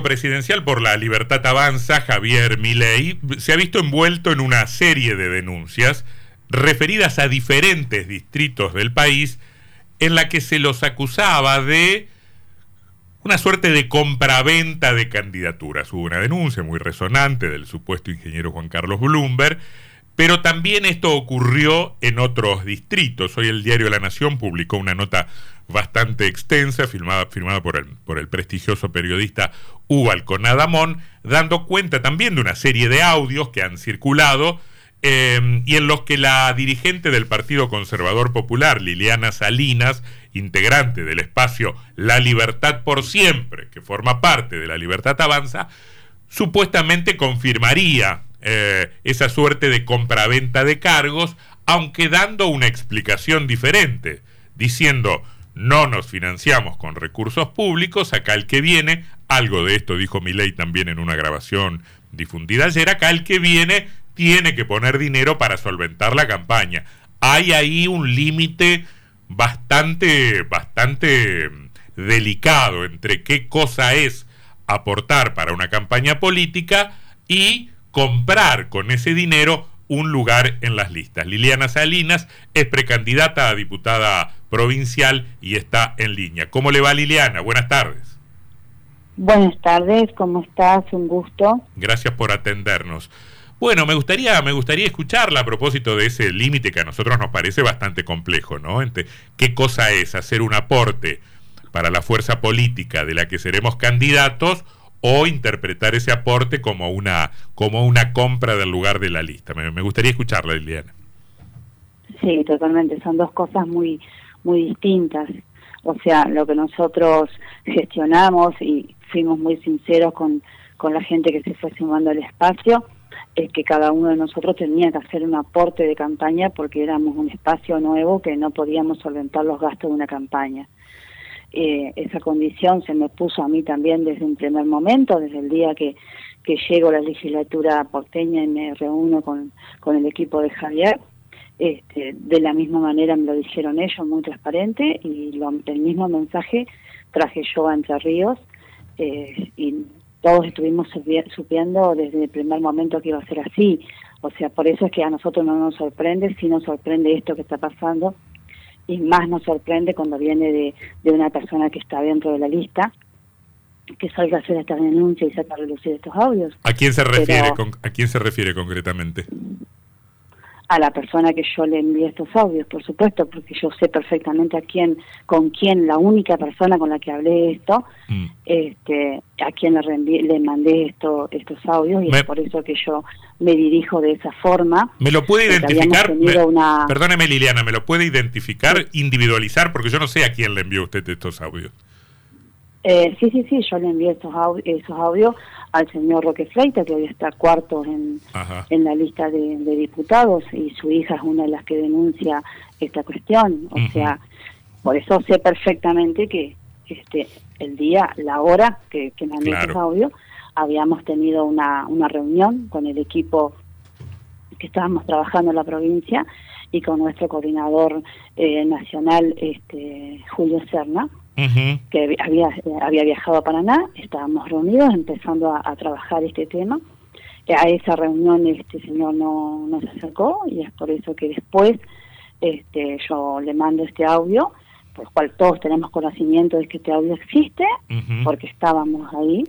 presidencial por la libertad avanza, Javier Milei, se ha visto envuelto en una serie de denuncias referidas a diferentes distritos del país en la que se los acusaba de una suerte de compraventa de candidaturas. Hubo una denuncia muy resonante del supuesto ingeniero Juan Carlos Bloomberg, pero también esto ocurrió en otros distritos. Hoy el diario La Nación publicó una nota bastante extensa, firmada, firmada por, el, por el prestigioso periodista Hugo Alconadamón, dando cuenta también de una serie de audios que han circulado em, y en los que la dirigente del Partido Conservador Popular, Liliana Salinas, integrante del espacio La Libertad por Siempre, que forma parte de La Libertad Avanza, supuestamente confirmaría eh, esa suerte de compraventa de cargos, aunque dando una explicación diferente, diciendo no nos financiamos con recursos públicos, acá el que viene, algo de esto dijo Milei también en una grabación difundida ayer, acá el que viene tiene que poner dinero para solventar la campaña. Hay ahí un límite bastante, bastante delicado entre qué cosa es aportar para una campaña política y comprar con ese dinero un lugar en las listas. Liliana Salinas es precandidata a diputada provincial y está en línea. ¿Cómo le va Liliana? Buenas tardes. Buenas tardes, ¿cómo estás? Un gusto. Gracias por atendernos. Bueno, me gustaría, me gustaría escucharla a propósito de ese límite que a nosotros nos parece bastante complejo, ¿no? Entre qué cosa es hacer un aporte para la fuerza política de la que seremos candidatos o interpretar ese aporte como una, como una compra del lugar de la lista. Me, gustaría escucharla, Liliana. Sí, totalmente. Son dos cosas muy, muy distintas. O sea, lo que nosotros gestionamos y fuimos muy sinceros con, con la gente que se fue sumando al espacio, es que cada uno de nosotros tenía que hacer un aporte de campaña porque éramos un espacio nuevo que no podíamos solventar los gastos de una campaña. Eh, esa condición se me puso a mí también desde un primer momento, desde el día que, que llego a la legislatura porteña y me reúno con, con el equipo de Javier. Este, de la misma manera me lo dijeron ellos, muy transparente, y lo, el mismo mensaje traje yo a Entre Ríos, eh, y todos estuvimos supiendo desde el primer momento que iba a ser así. O sea, por eso es que a nosotros no nos sorprende, si nos sorprende esto que está pasando, y más nos sorprende cuando viene de, de una persona que está dentro de la lista que salga a hacer esta denuncia y saca a relucir estos audios. ¿A quién se refiere, ¿a quién se refiere concretamente? A la persona que yo le envié estos audios, por supuesto, porque yo sé perfectamente a quién, con quién, la única persona con la que hablé esto, mm. este, a quién le, le mandé esto, estos audios, y es por eso que yo me dirijo de esa forma. ¿Me lo puede identificar? Perdóneme Liliana, ¿me lo puede identificar, individualizar? Porque yo no sé a quién le envió usted estos audios. Eh, sí, sí, sí, yo le envié estos esos audios al señor Roque Fleita, que hoy está cuarto en, en la lista de, diputados, y su hija es una de las que denuncia esta cuestión. O sea, por eso sé perfectamente que este el día, la hora que, que mandé claro. audio, habíamos tenido una, una reunión con el equipo que estábamos trabajando en la provincia y con nuestro coordinador eh, nacional, este Julio Serna, que había, había viajado a Paraná, estábamos reunidos empezando a, trabajar este tema. A esa reunión este señor no, no se acercó y es por eso que después este, yo le mando este audio, por lo cual todos tenemos conocimiento de que este audio existe, porque estábamos ahí,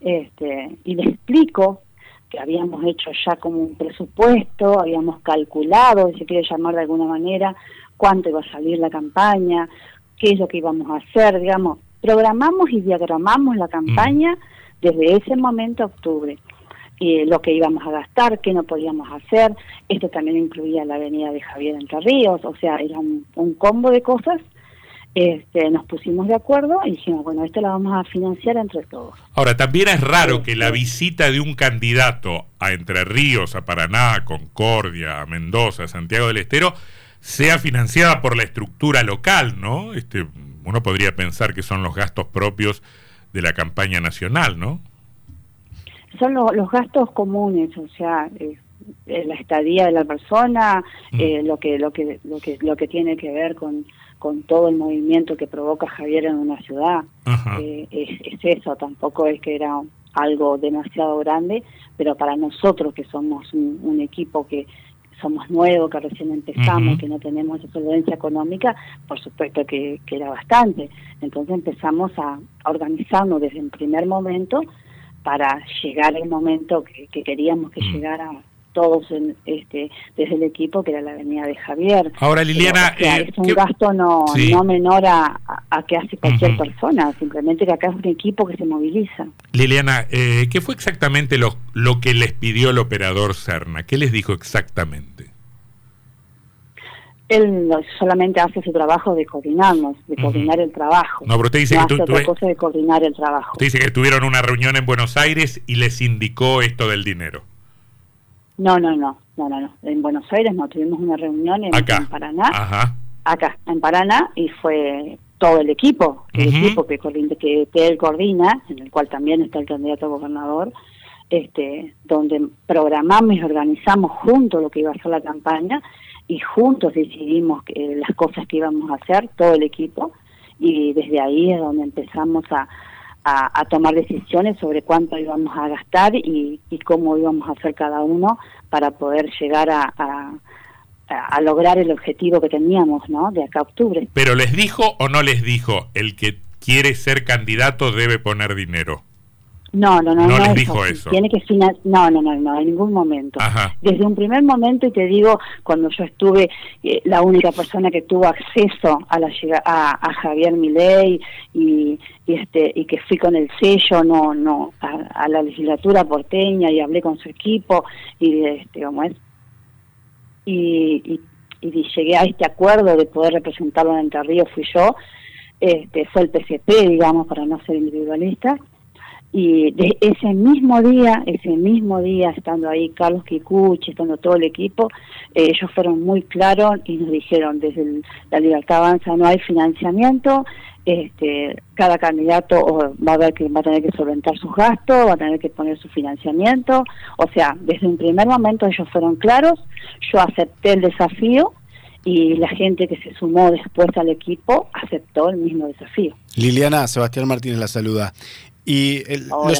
este, y le explico que habíamos hecho ya como un presupuesto, habíamos calculado, si se quiere llamar de alguna manera, cuánto iba a salir la campaña, qué es lo que íbamos a hacer, digamos, programamos y diagramamos la campaña desde ese momento a octubre. Y lo que íbamos a gastar, qué no podíamos hacer. Esto también incluía la avenida de Javier Entre Ríos, o sea, era un, combo de cosas. Este, nos pusimos de acuerdo y dijimos, bueno, esto lo vamos a financiar entre todos. Ahora, también es raro que la visita de un candidato a Entre Ríos, a Paraná, a Concordia, a Mendoza, a Santiago del Estero, sea financiada por la estructura local, ¿no? Este, uno podría pensar que son los gastos propios de la campaña nacional, ¿no? Son los gastos comunes, o sea, eh, la estadía de la persona, mm. eh, lo que lo que lo que lo que tiene que ver con con todo el movimiento que provoca Javier en una ciudad. Eh, es, eso, tampoco es que era algo demasiado grande, pero para nosotros que somos un, equipo que somos nuevos, que recién empezamos, que no tenemos solvencia económica, por supuesto que, era bastante. Entonces empezamos a, organizarnos desde el primer momento para llegar al momento que, queríamos que llegara todos en, este, desde el equipo, que era la avenida de Javier. Ahora, Liliana... Eh, es un gasto no, no menor a, a, que hace cualquier persona, simplemente que acá es un equipo que se moviliza. Liliana, eh, ¿qué fue exactamente lo, lo que les pidió el operador Cerna? ¿Qué les dijo exactamente? él solamente hace su trabajo de coordinarnos, de coordinar el trabajo. No, pero usted dice que otra cosa de coordinar el trabajo. Usted dice que tuvieron una reunión en Buenos Aires y les indicó esto del dinero. No, no, no, no, no, En Buenos Aires no, tuvimos una reunión en, Paraná. Ajá. Acá, en Paraná, y fue todo el equipo, el equipo que, que, que, él coordina, en el cual también está el candidato a gobernador, este, donde programamos y organizamos juntos lo que iba a ser la campaña y juntos decidimos que, las cosas que íbamos a hacer, todo el equipo, y desde ahí es donde empezamos a, a, tomar decisiones sobre cuánto íbamos a gastar y, cómo íbamos a hacer cada uno para poder llegar a, a, lograr el objetivo que teníamos, ¿no? De acá a octubre. Pero les dijo o no les dijo, el que quiere ser candidato debe poner dinero. No, no, no. No, les dijo eso. Tiene que no, no, no, no, en ningún momento. Desde un primer momento, y te digo, cuando yo estuve, eh, la única persona que tuvo acceso a la a, a Javier Milei y, y, este y que fui con el sello, no, no, a, la legislatura porteña y hablé con su equipo y este, ¿cómo es? Y, y, y llegué a este acuerdo de poder representarlo en Entre Ríos, fui yo. Este, fue el PCP, digamos, para no ser individualista y de ese mismo día, ese mismo día, estando ahí Carlos Kikuchi, estando todo el equipo, eh, ellos fueron muy claros y nos dijeron desde la Libertad Avanza no hay financiamiento, este, cada candidato va a ver que va a tener que solventar sus gastos, va a tener que poner su financiamiento, o sea, desde un primer momento ellos fueron claros, yo acepté el desafío y la gente que se sumó después al equipo aceptó el mismo desafío. Liliana, Sebastián Martínez la saluda. Y lo,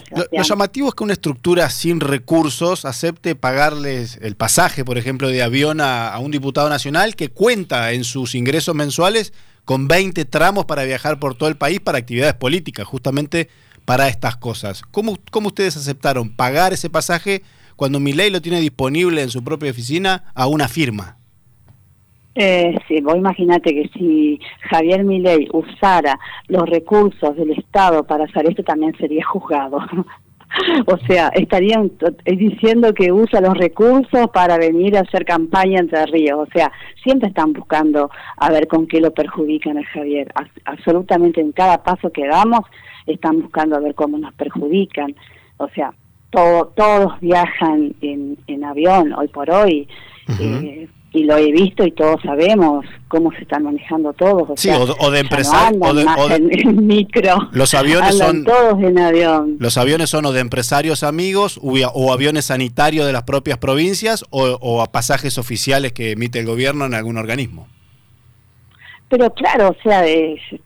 llamativo es que una estructura sin recursos acepte pagarles el pasaje, por ejemplo, de avión a, un diputado nacional que cuenta en sus ingresos mensuales con 20 tramos para viajar por todo el país para actividades políticas, justamente para estas cosas. ¿Cómo, cómo ustedes aceptaron pagar ese pasaje cuando mi ley lo tiene disponible en su propia oficina a una firma? Eh, sí, vos imaginate que si Javier Milei usara los recursos del Estado para hacer esto, también sería juzgado. o sea, estarían diciendo que usa los recursos para venir a hacer campaña entre ríos. O sea, siempre están buscando a ver con qué lo perjudican a Javier. absolutamente en cada paso que damos están buscando a ver cómo nos perjudican. O sea, todos viajan en, en avión hoy por hoy y lo he visto y todos sabemos cómo se están manejando todos. sí, o, de empresarios. o de, micro. Los aviones son. todos en avión. Los aviones son o de empresarios amigos o, aviones sanitarios de las propias provincias o, a pasajes oficiales que emite el gobierno en algún organismo. Pero claro, o sea,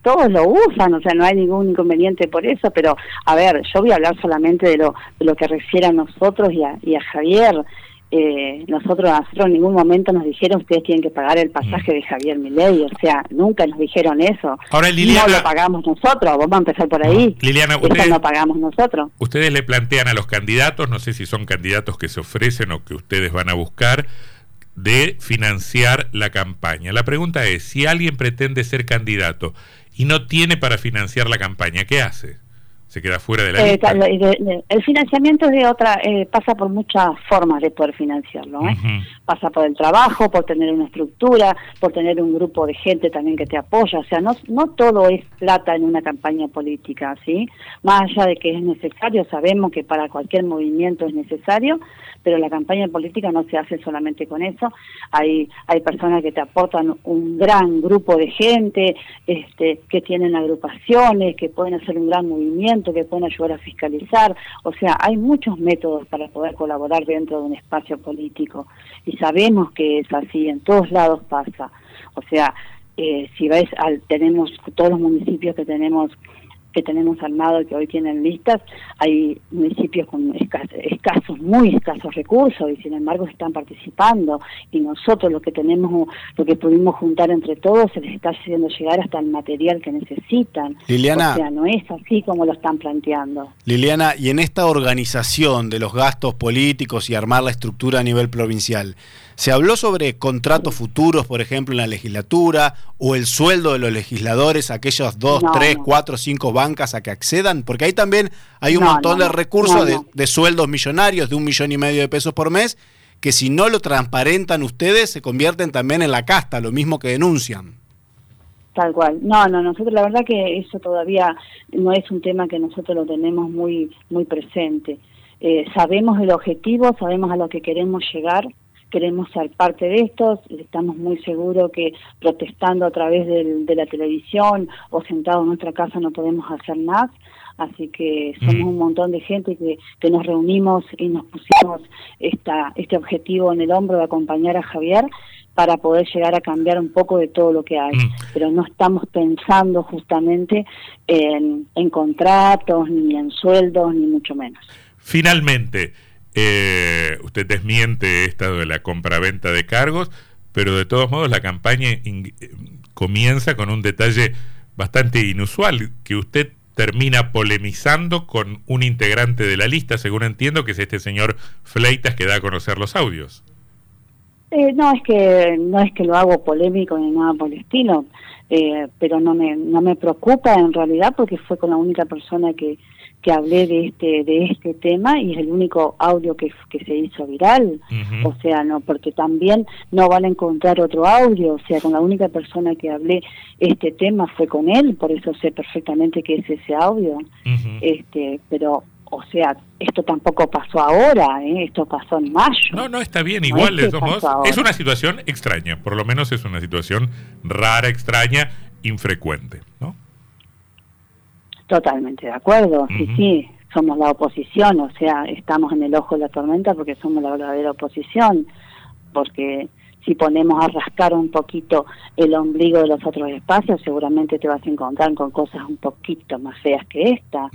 todos lo usan, o sea, no hay ningún inconveniente por eso, pero a ver, yo voy a hablar solamente de lo, de lo que refiere a nosotros y a, y a Javier eh, nosotros, nosotros en ningún momento nos dijeron ustedes tienen que pagar el pasaje de Javier Milei, o sea, nunca nos dijeron eso. Ahora, Liliana, no lo pagamos nosotros, vamos a empezar por ahí. Liliana, ustedes, no pagamos nosotros. Ustedes le plantean a los candidatos, no sé si son candidatos que se ofrecen o que ustedes van a buscar, de financiar la campaña. La pregunta es, si alguien pretende ser candidato y no tiene para financiar la campaña, ¿qué hace? Se queda fuera de la eh, el financiamiento es de otra, eh, pasa por muchas formas de poder financiarlo. ¿eh? Pasa por el trabajo, por tener una estructura, por tener un grupo de gente también que te apoya. O sea, no, no todo es plata en una campaña política, ¿sí? Más allá de que es necesario, sabemos que para cualquier movimiento es necesario, pero la campaña política no se hace solamente con eso. Hay, hay personas que te aportan un gran grupo de gente, este, que tienen agrupaciones, que pueden hacer un gran movimiento que pueden ayudar a fiscalizar. O sea, hay muchos métodos para poder colaborar dentro de un espacio político y sabemos que es así, en todos lados pasa. O sea, eh, si ves, al, tenemos todos los municipios que tenemos que tenemos armado que hoy tienen listas, hay municipios con escasos, muy escasos recursos y sin embargo están participando y nosotros lo que tenemos, lo que pudimos juntar entre todos se les está haciendo llegar hasta el material que necesitan. Liliana, o sea, no es así como lo están planteando. Liliana, y en esta organización de los gastos políticos y armar la estructura a nivel provincial, ¿Se habló sobre contratos futuros, por ejemplo, en la legislatura, o el sueldo de los legisladores, aquellos dos, tres, cuatro, cinco bancas a que accedan? Porque ahí también hay un montón de recursos de, sueldos millonarios de un millón y medio de pesos por mes, que si no lo transparentan ustedes, se convierten también en la casta, lo mismo que denuncian. Tal cual. No, no, nosotros la verdad que eso todavía no es un tema que nosotros lo tenemos muy, muy presente. Eh, sabemos el objetivo, sabemos a lo que queremos llegar, queremos ser parte de esto, estamos muy seguros que protestando a través de la televisión o sentado en nuestra casa no podemos hacer más, así que somos mm. un montón de gente que, que nos reunimos y nos pusimos esta, este objetivo en el hombro de acompañar a Javier para poder llegar a cambiar un poco de todo lo que hay, mm. pero no estamos pensando justamente en, en contratos, ni en sueldos, ni mucho menos. Finalmente, eh, usted desmiente esta de la compraventa de cargos, pero de todos modos la campaña comienza con un detalle bastante inusual, que usted termina polemizando con un integrante de la lista, según entiendo, que es este señor Fleitas que da a conocer los audios. Eh, no es que no es que lo hago polémico ni nada por el estilo, eh, pero no me no me preocupa en realidad porque fue con la única persona que que hablé de este de este tema y es el único audio que, que se hizo viral. O sea no porque también no van a encontrar otro audio. O sea con la única persona que hablé este tema fue con él por eso sé perfectamente que es ese audio. Este pero o sea, esto tampoco pasó ahora, ¿eh? esto pasó en mayo. No, no, está bien, igual, es, es una situación extraña, por lo menos es una situación rara, extraña, infrecuente, ¿no? Totalmente de acuerdo, sí, sí, somos la oposición, o sea, estamos en el ojo de la tormenta porque somos la verdadera oposición, porque si ponemos a rascar un poquito el ombligo de los otros espacios, seguramente te vas a encontrar con cosas un poquito más feas que esta.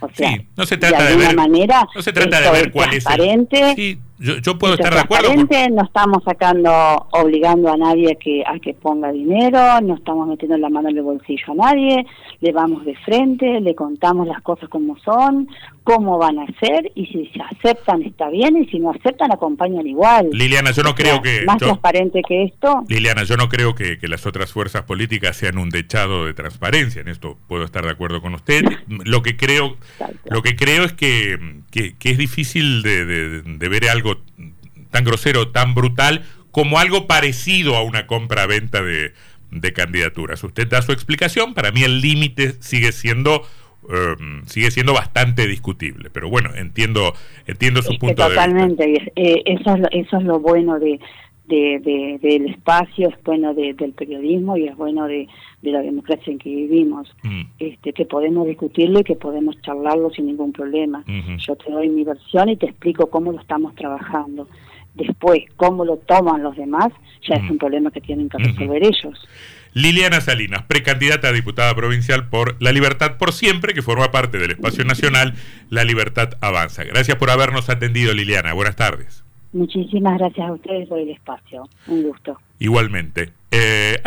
O sea, no se trata de, alguna manera, no se trata de ver cuál es el, yo, yo puedo estar de acuerdo. No estamos sacando, obligando a nadie a que, a que ponga dinero, no estamos metiendo la mano en el bolsillo a nadie, le vamos de frente, le contamos las cosas como son, cómo van a ser, y si se aceptan está bien, y si no aceptan acompañan igual. Liliana, yo no creo que... Más transparente que esto. Liliana, yo no creo que, que, las otras fuerzas políticas sean un dechado de transparencia, en esto puedo estar de acuerdo con usted. Lo que creo, lo que creo es que, que, es difícil de, de ver algo tan grosero, tan brutal, como algo parecido a una compra-venta de, de candidaturas. Usted da su explicación, para mí el límite sigue siendo em, sigue siendo bastante discutible, pero bueno, entiendo entiendo su punto de vista. Totalmente, eh, eso, es lo, eso es lo bueno de, de, del espacio, es bueno del periodismo y es bueno de, la democracia en que vivimos, mm. este, que podemos discutirlo y que podemos charlarlo sin ningún problema. Yo te doy mi versión y te explico cómo lo estamos trabajando. Después, cómo lo toman los demás, ya es mm. un problema que tienen que resolver ellos. Liliana Salinas, precandidata a diputada provincial por La Libertad por Siempre, que forma parte del espacio nacional La Libertad Avanza. Gracias por habernos atendido, Liliana. Buenas tardes. Muchísimas gracias a ustedes por el espacio. Un gusto. Igualmente. Eh,